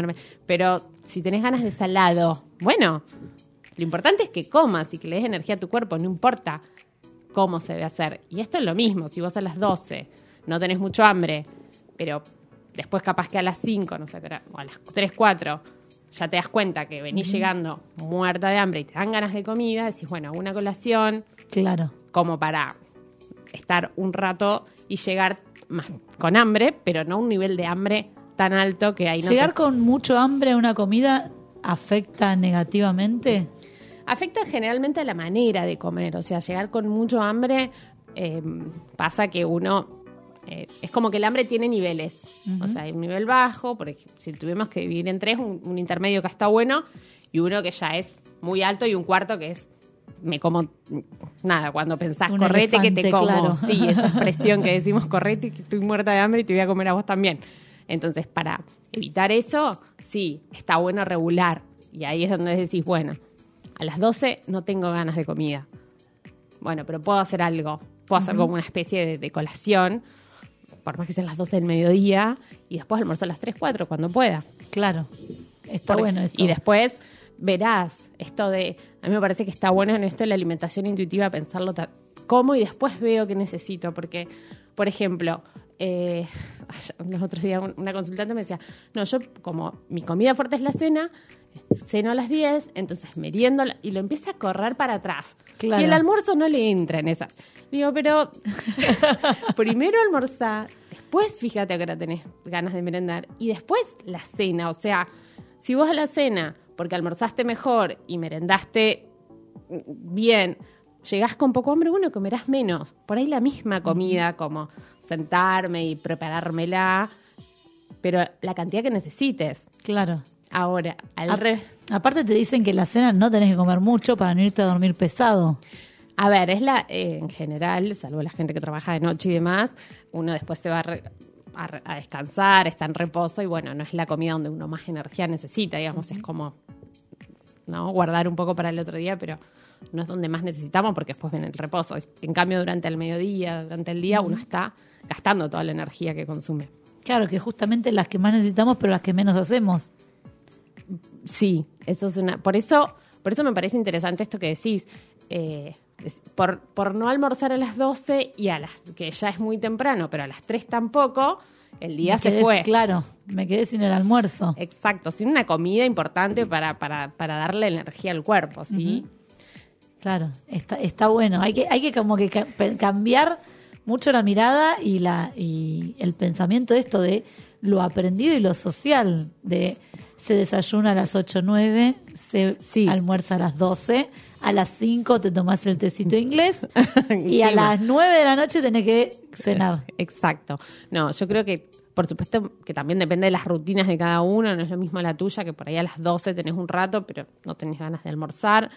Pero si tenés ganas de salado, bueno, lo importante es que comas y que le des energía a tu cuerpo, no importa cómo se debe hacer. Y esto es lo mismo, si vos a las 12 no tenés mucho hambre, pero después capaz que a las 5, no sé, o a las 3, 4, ya te das cuenta que venís llegando muerta de hambre y te dan ganas de comida, decís, bueno, una colación Claro. como para estar un rato y llegar más con hambre, pero no un nivel de hambre tan alto que no ¿Llegar te- con mucho hambre a una comida afecta negativamente? Afecta generalmente a la manera de comer. O sea, llegar con mucho hambre eh, pasa que uno. eh, es como que el hambre tiene niveles. O sea, hay un nivel bajo, porque si tuvimos que dividir en tres, un, un intermedio que está bueno y uno que ya es muy alto y un cuarto que es. Me como nada, cuando pensás Un correte que te como. claro. Sí, esa expresión que decimos correte que estoy muerta de hambre y te voy a comer a vos también. Entonces, para evitar eso, sí, está bueno regular. Y ahí es donde decís, bueno, a las 12 no tengo ganas de comida. Bueno, pero puedo hacer algo. Puedo hacer como una especie de, de colación, por más que sean las 12 del mediodía, y después almorzar a las 3, 4 cuando pueda. Claro. Está Por bueno eso. Y después verás esto de, a mí me parece que está bueno en esto de la alimentación intuitiva, pensarlo cómo y después veo que necesito, porque, por ejemplo, eh, los otros días un- una consultante me decía, no, yo como mi comida fuerte es la cena, ceno a las 10, entonces meriendo y lo empieza a correr para atrás. Claro. Y el almuerzo no le entra en esas. Digo, pero primero almorzar, después fíjate a qué hora tenés ganas de merendar y después la cena. O sea, si vos a la cena, porque almorzaste mejor y merendaste bien, llegás con poco hambre, bueno, comerás menos. Por ahí la misma comida, como sentarme y preparármela, pero la cantidad que necesites. Claro. Ahora, al A- revés. Aparte te dicen que la cena no tenés que comer mucho para no irte a dormir pesado. A ver, es la, eh, en general, salvo la gente que trabaja de noche y demás, uno después se va a, re- a re- a descansar, está en reposo y bueno, no es la comida donde uno más energía necesita, digamos, es como no guardar un poco para el otro día, pero no es donde más necesitamos porque después viene el reposo. En cambio, durante el mediodía, durante el día, uno está gastando toda la energía que consume. Claro, que justamente las que más necesitamos, pero las que menos hacemos. Sí, eso es una. Por eso, por eso me parece interesante esto que decís. eh, es- por, por no almorzar a las 12 y a las que ya es muy temprano, pero a las 3 tampoco, el día Me se quedé- fue. Claro, me quedé sin el almuerzo. Exacto, sin una comida importante para, para, para darle energía al cuerpo, ¿sí? Claro, está, está bueno. Hay que, hay que como que ca- cambiar mucho la mirada y la y el pensamiento de esto de lo aprendido y lo social, de se desayuna a las 8 o 9, se almuerza a las 12, a las 5 te tomas el tecito inglés y a las 9 de la noche tenés que cenar. Exacto. No, yo creo que, por supuesto, que también depende de las rutinas de cada uno. No es lo mismo la tuya, que por ahí a las 12 tenés un rato, pero no tenés ganas de almorzar.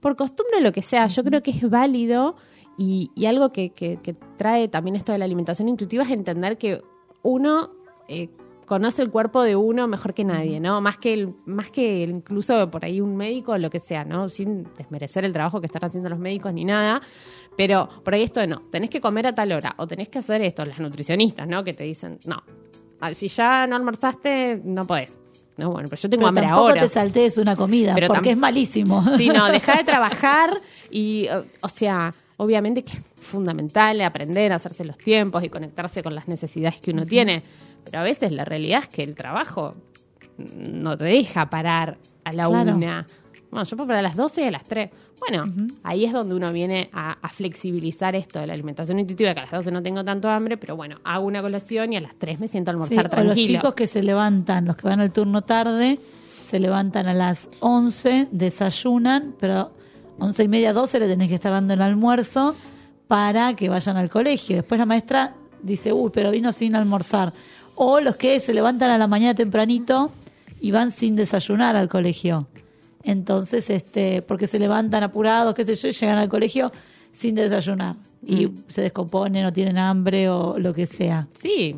Por costumbre, lo que sea, yo creo que es válido y, y algo que, que- que trae también esto de la alimentación intuitiva es entender que uno eh, conoce el cuerpo de uno mejor que nadie, ¿no? Más que, el, más que el- incluso por ahí un médico o lo que sea, ¿no? Sin desmerecer el trabajo que están haciendo los médicos ni nada. Pero por ahí esto de no, tenés que comer a tal hora o tenés que hacer esto, las nutricionistas, ¿no? Que te dicen, no, si ya no almorzaste, no podés. No, bueno, pero yo tengo Pero hambre tampoco ahora. te saltees una comida, Pero porque es malísimo. Sí, no, deja de trabajar y, o sea, obviamente que es fundamental aprender a hacerse los tiempos y conectarse con las necesidades que uno tiene, pero a veces la realidad es que el trabajo no te deja parar a la Claro. una. Bueno, yo puedo parar a las 12 y a las 3. Bueno, ahí es donde uno viene a, a flexibilizar esto de la alimentación intuitiva, que a las 12 no tengo tanto hambre, pero bueno, hago una colación y a las 3 me siento a Sí, almorzar o tranquilo. los chicos que se levantan, los que van al turno tarde, se levantan a las 11, desayunan, pero 11 y media, 12 le tenés que estar dando el almuerzo para que vayan al colegio. Después la maestra dice, uy, pero vino sin almorzar. O los que se levantan a la mañana tempranito y van sin desayunar al colegio. Entonces, este, porque se levantan apurados, qué sé yo, y llegan al colegio sin desayunar. Y Mm. se descomponen o tienen hambre o lo que sea. Sí.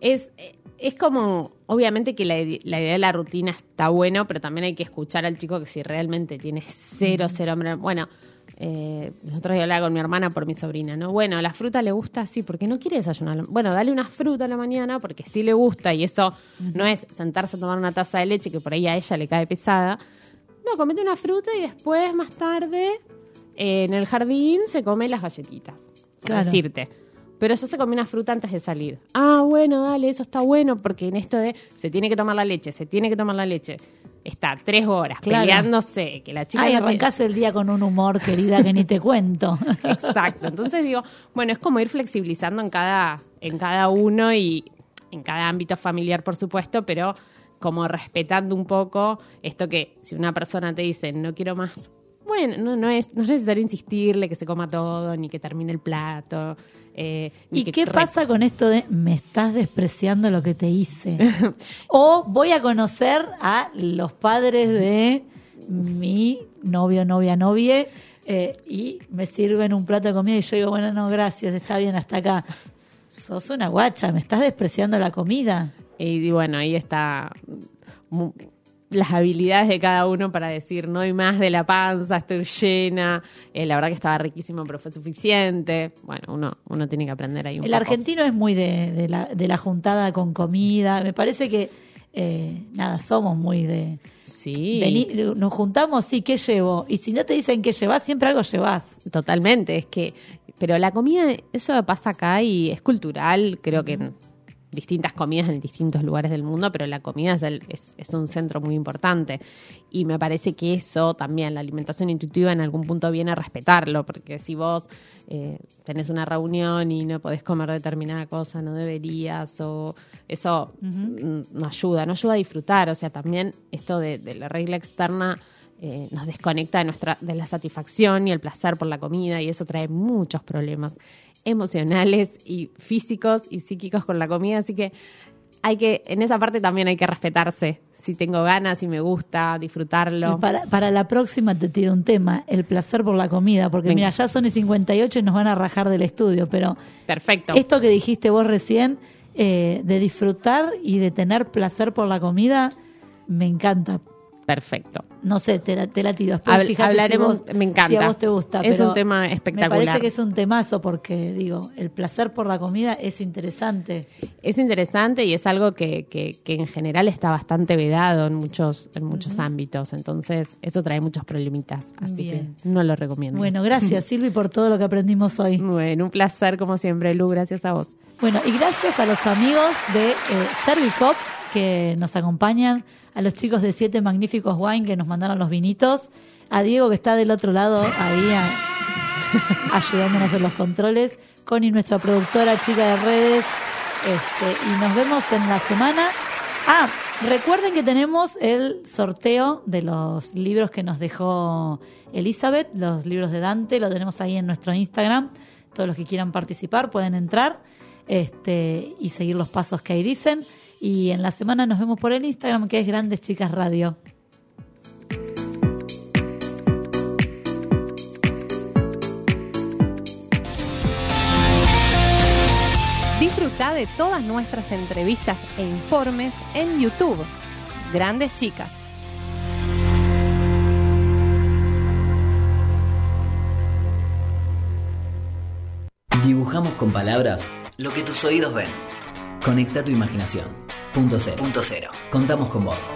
Es, es como, obviamente que la, la idea de la rutina está bueno, pero también hay que escuchar al chico que si realmente tiene cero, cero hambre. Bueno, eh, el otro día hablaba con mi hermana por mi sobrina, ¿no? Bueno, la fruta le gusta, sí, porque no quiere desayunar. Bueno, dale una fruta a la mañana porque sí le gusta y eso no es sentarse a tomar una taza de leche que por ahí a ella le cae pesada. No, comete una fruta y después, más tarde, eh, en el jardín se come las galletitas. Claro. Decirte. Pero yo se comí una fruta antes de salir. Ah, bueno, dale, eso está bueno, porque en esto de se tiene que tomar la leche, se tiene que tomar la leche. Está tres horas Claro. peleándose, que la chica Ay, no el día con un humor, querida, que ni te cuento. Exacto. Entonces digo, bueno, es como ir flexibilizando en cada, en cada uno y en cada ámbito familiar, por supuesto, pero como respetando un poco esto que si una persona te dice no quiero más, bueno, no, no es, no es necesario insistirle que se coma todo, ni que termine el plato. Eh, ¿Y qué pasa con esto de me estás despreciando lo que te hice? o voy a conocer a los padres de mi novio, novia, novie eh, y me sirven un plato de comida y yo digo, bueno, no, gracias, está bien hasta acá. Sos una guacha, me estás despreciando la comida. Y, bueno, ahí está las habilidades de cada uno para decir no hay más de la panza, estoy llena, eh, la verdad que estaba riquísimo pero fue suficiente. Bueno, uno, uno tiene que aprender ahí un El poco. argentino es muy de, de la, de la juntada con comida. Me parece que eh, nada, somos muy de... Sí. vení- nos juntamos, sí, ¿qué llevo? Y si no te dicen qué llevas, siempre algo llevas. Totalmente, es que, pero la comida, eso pasa acá y es cultural, creo que distintas comidas en distintos lugares del mundo, pero la comida es, el- es, es un centro muy importante. Y me parece que eso también, la alimentación intuitiva en algún punto viene a respetarlo, porque si vos eh, tenés una reunión y no podés comer determinada cosa, no deberías, o eso no ayuda, no ayuda a disfrutar, o sea, también esto de, de la regla externa eh, nos desconecta de nuestra de la satisfacción y el placer por la comida y eso trae muchos problemas emocionales y físicos y psíquicos con la comida así que hay que en esa parte también hay que respetarse si tengo ganas si me gusta disfrutarlo Y para, para la próxima te tiro un tema, el placer por la comida, porque Venga. mira, ya son y 58 y nos van a rajar del estudio, pero perfecto esto que dijiste vos recién, eh, de disfrutar y de tener placer por la comida, me encanta. Perfecto No sé, te la, te la tiro. Habl- hablaremos- si vos- me encanta. Si a vos te gusta. Es pero un tema Me espectacular. parece que es un temazo porque, digo, el placer por la comida es interesante. es interesante y es algo que, que, que en general está bastante vedado en muchos en muchos ámbitos entonces eso trae muchos problemitas así Bien. que no lo recomiendo Bueno, gracias Silvi por todo lo que aprendimos hoy. bueno un placer como siempre Lu gracias a vos Bueno, y gracias a los amigos de eh, Servicop que nos acompañan, a los chicos de Siete Magníficos Wine que nos mandaron los vinitos, a Diego que está del otro lado ahí ayudándonos en los controles, Connie, nuestra productora chica de redes, este, y nos vemos en la semana. Ah, recuerden que tenemos el sorteo de los libros que nos dejó Elizabeth, los libros de Dante, lo tenemos ahí en nuestro Instagram. Todos los que quieran participar pueden entrar este, y seguir los pasos que ahí dicen. Y en la semana nos vemos por el Instagram que es Grandes Chicas Radio. Disfruta de todas nuestras entrevistas e informes en YouTube. Grandes Chicas. Dibujamos con palabras lo que tus oídos ven. Conecta tu imaginación. Punto cero. Punto cero. Contamos con vos.